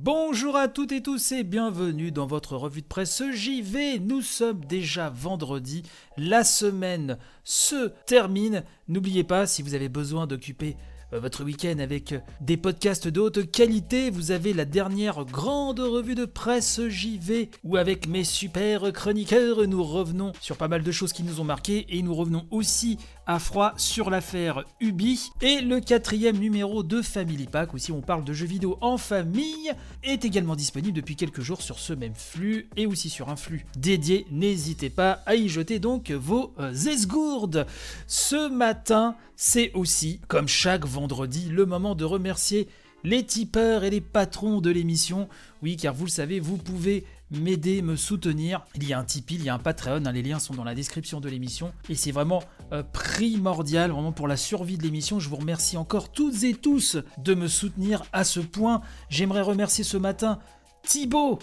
Bonjour à toutes et tous et bienvenue dans votre revue de presse JV. Nous sommes déjà vendredi, la semaine se termine. N'oubliez pas, si vous avez besoin d'occuper votre week-end avec euh, des podcasts de haute qualité. Vous avez la dernière grande revue de presse JV où avec mes super chroniqueurs nous revenons sur pas mal de choses qui nous ont marqué et nous revenons aussi à froid sur l'affaire Ubi. Et le quatrième numéro de Family Pack, où si on parle de jeux vidéo en famille, est également disponible depuis quelques jours sur ce même flux et aussi sur un flux dédié. N'hésitez pas à y jeter donc vos euh, esgourdes. Ce matin, c'est aussi, comme chaque le moment de remercier les tipeurs et les patrons de l'émission. Oui, car vous le savez, vous pouvez m'aider, me soutenir. Il y a un Tipeee, il y a un Patreon, hein, les liens sont dans la description de l'émission. Et c'est vraiment euh, primordial, vraiment pour la survie de l'émission. Je vous remercie encore toutes et tous de me soutenir à ce point. J'aimerais remercier ce matin Thibaut,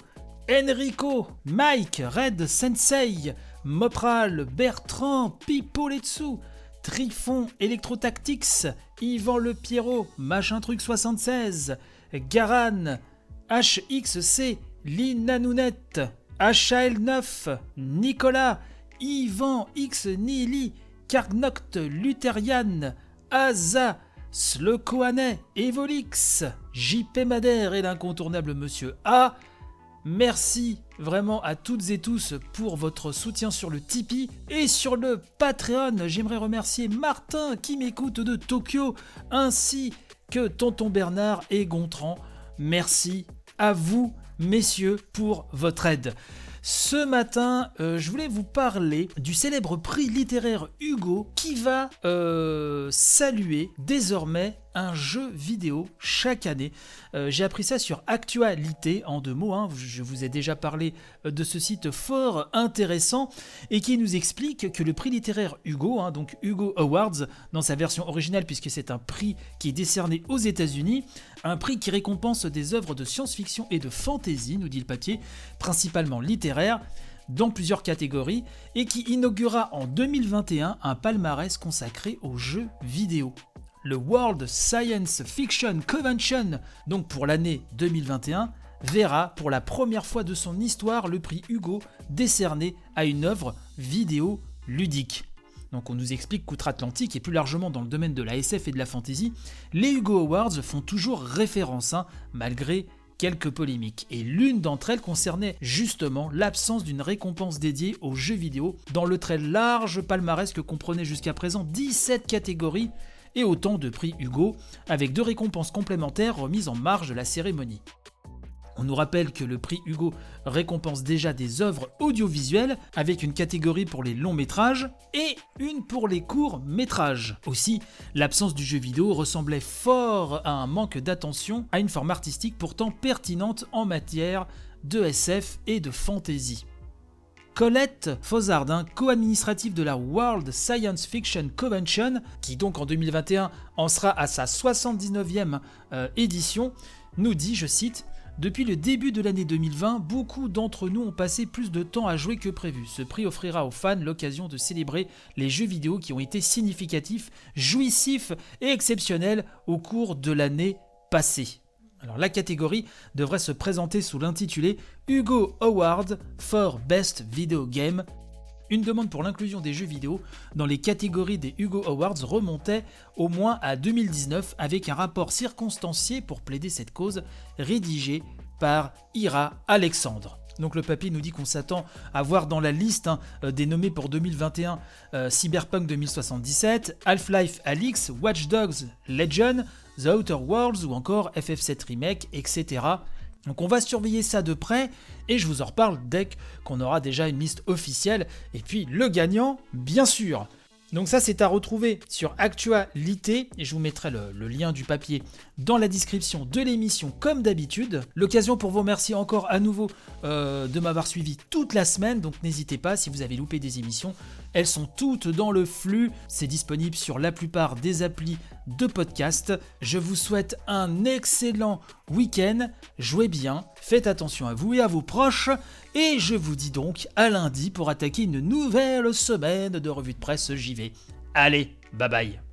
Enrico, Mike, Red Sensei, Mopral, Bertrand, Pipoletsu, Trifon, Electrotactics, Yvan Le Pierrot, Machin Truc 76, Garan, HXC, Lina Nounette, HL9, Nicolas, Yvan X Nili, Carnoct Lutherian, Aza, Slokoane, Evolix, JP Madère et l'incontournable Monsieur A, Merci vraiment à toutes et tous pour votre soutien sur le Tipeee et sur le Patreon. J'aimerais remercier Martin qui m'écoute de Tokyo ainsi que Tonton Bernard et Gontran. Merci à vous, messieurs, pour votre aide. Ce matin, euh, je voulais vous parler du célèbre prix littéraire Hugo qui va euh, saluer désormais un jeu vidéo chaque année. Euh, j'ai appris ça sur Actualité en deux mots. Hein. Je vous ai déjà parlé de ce site fort intéressant et qui nous explique que le prix littéraire Hugo, hein, donc Hugo Awards dans sa version originale puisque c'est un prix qui est décerné aux États-Unis, un prix qui récompense des œuvres de science-fiction et de fantasy, nous dit le papier, principalement littéraire, dans plusieurs catégories, et qui inaugura en 2021 un palmarès consacré aux jeux vidéo. Le World Science Fiction Convention, donc pour l'année 2021, verra pour la première fois de son histoire le prix Hugo décerné à une œuvre vidéo ludique. Donc on nous explique qu'outre-Atlantique et plus largement dans le domaine de la SF et de la fantasy, les Hugo Awards font toujours référence, hein, malgré quelques polémiques. Et l'une d'entre elles concernait justement l'absence d'une récompense dédiée aux jeux vidéo dans le très large palmarès que comprenait jusqu'à présent 17 catégories et autant de prix Hugo, avec deux récompenses complémentaires remises en marge de la cérémonie. On nous rappelle que le prix Hugo récompense déjà des œuvres audiovisuelles avec une catégorie pour les longs métrages et une pour les courts métrages. Aussi, l'absence du jeu vidéo ressemblait fort à un manque d'attention à une forme artistique pourtant pertinente en matière de SF et de fantasy. Colette Fozzard, co-administrative de la World Science Fiction Convention, qui donc en 2021 en sera à sa 79e euh, édition, nous dit, je cite, depuis le début de l'année 2020, beaucoup d'entre nous ont passé plus de temps à jouer que prévu. Ce prix offrira aux fans l'occasion de célébrer les jeux vidéo qui ont été significatifs, jouissifs et exceptionnels au cours de l'année passée. Alors la catégorie devrait se présenter sous l'intitulé Hugo Award for Best Video Game une demande pour l'inclusion des jeux vidéo dans les catégories des Hugo Awards remontait au moins à 2019 avec un rapport circonstancié pour plaider cette cause rédigé par Ira Alexandre. Donc le papier nous dit qu'on s'attend à voir dans la liste hein, euh, des nommés pour 2021 euh, Cyberpunk 2077, Half-Life Alix, Watch Dogs Legion, The Outer Worlds ou encore FF7 Remake, etc. Donc on va surveiller ça de près et je vous en reparle dès qu'on aura déjà une liste officielle. Et puis le gagnant, bien sûr. Donc ça c'est à retrouver sur Actualité et je vous mettrai le, lien du papier dans la description de l'émission comme d'habitude. L'occasion pour vous remercier encore à nouveau euh, de m'avoir suivi toute la semaine, donc n'hésitez pas si vous avez loupé des émissions, elles sont toutes dans le flux, c'est disponible sur la plupart des applis de podcast. Je vous souhaite un excellent week-end, jouez bien, faites attention à vous et à vos proches, et je vous dis donc à lundi pour attaquer une nouvelle semaine de revue de presse JV. Allez, bye bye